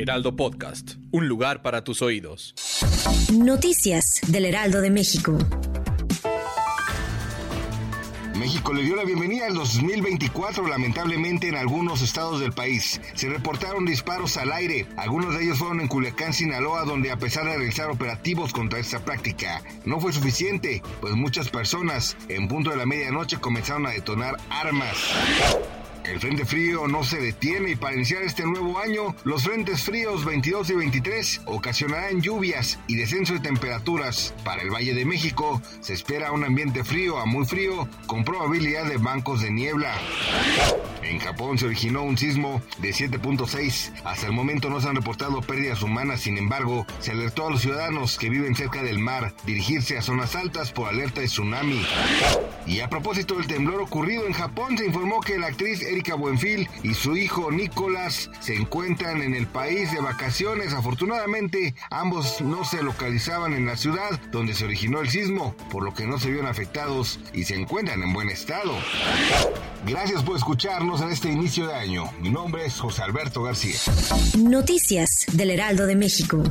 Heraldo Podcast, un lugar para tus oídos. Noticias del Heraldo de México. México le dio la bienvenida al 2024, lamentablemente en algunos estados del país. Se reportaron disparos al aire, algunos de ellos fueron en Culiacán, Sinaloa, donde a pesar de realizar operativos contra esta práctica, no fue suficiente, pues muchas personas en punto de la medianoche comenzaron a detonar armas. El frente frío no se detiene y para iniciar este nuevo año, los frentes fríos 22 y 23 ocasionarán lluvias y descenso de temperaturas. Para el Valle de México se espera un ambiente frío a muy frío con probabilidad de bancos de niebla. En Japón se originó un sismo de 7.6. Hasta el momento no se han reportado pérdidas humanas, sin embargo, se alertó a los ciudadanos que viven cerca del mar dirigirse a zonas altas por alerta de tsunami. Y a propósito del temblor ocurrido en Japón, se informó que la actriz Erika Buenfil y su hijo Nicolás se encuentran en el país de vacaciones. Afortunadamente, ambos no se localizaban en la ciudad donde se originó el sismo, por lo que no se vieron afectados y se encuentran en buen estado. Gracias por escucharnos en este inicio de año. Mi nombre es José Alberto García. Noticias del Heraldo de México.